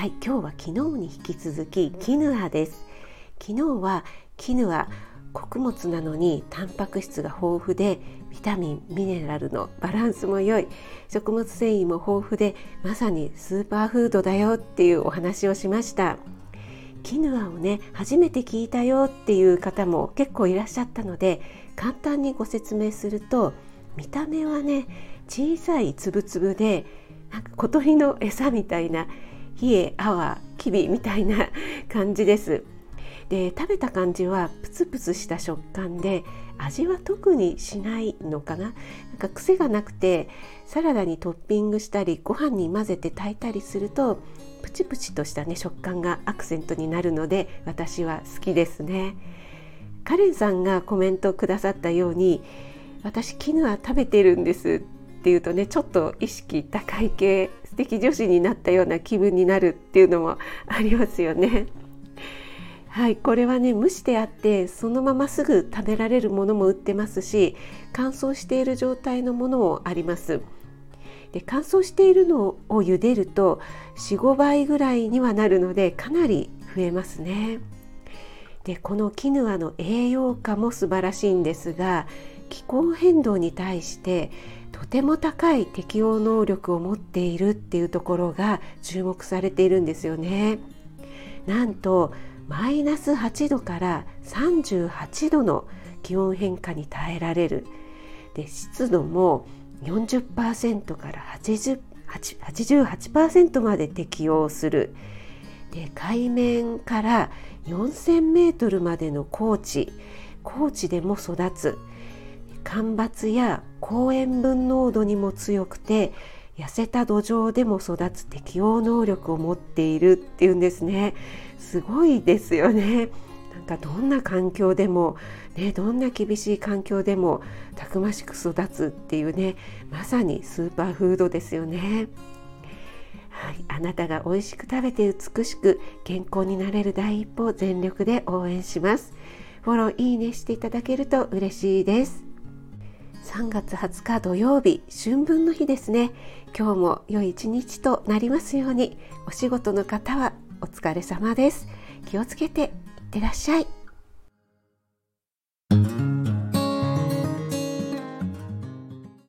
はい今日は昨日に引き続きキヌアです。昨日はキヌア穀物なのにタンパク質が豊富でビタミンミネラルのバランスも良い食物繊維も豊富でまさにスーパーフードだよっていうお話をしました。キヌアをね初めて聞いたよっていう方も結構いらっしゃったので簡単にご説明すると見た目はね小さいつぶつぶでなんか小鳥の餌みたいな冷え泡きびみたいな 感じです。で食べた感じはプツプツした食感で味は特にしないのかな？なんか癖がなくてサラダにトッピングしたりご飯に混ぜて炊いたりするとプチプチとしたね食感がアクセントになるので私は好きですね。カレンさんがコメントくださったように私キヌア食べてるんですっていうとねちょっと意識高い系素敵女子になったような気分になるっていうのもありますよね。はいこれはね蒸してあってそのまますぐ食べられるものも売ってますし乾燥している状態のものもあります。で乾燥しているのを茹でると45倍ぐらいにはなるのでかなり増えますね。でこのキヌアの栄養価も素晴らしいんですが気候変動に対してとても高い適応能力を持っているっていうところが注目されているんですよね。なんとマイナス8度から38度の気温変化に耐えられる。で湿度も40%から88%まで適応する。で海面から4000メートルまでの高地高地でも育つ。干ばつや高塩分濃度にも強くて痩せた土壌でも育つ適応能力を持っているっていうんですねすごいですよねなんかどんな環境でも、ね、どんな厳しい環境でもたくましく育つっていうねまさにスーパーフードですよね。はい、あなたが美味しく食べて美しく健康になれる第一歩を全力で応援します。フォローいいねしていただけると嬉しいです。3月20日土曜日春分の日ですね。今日も良い一日となりますように。お仕事の方はお疲れ様です。気をつけていってらっしゃい。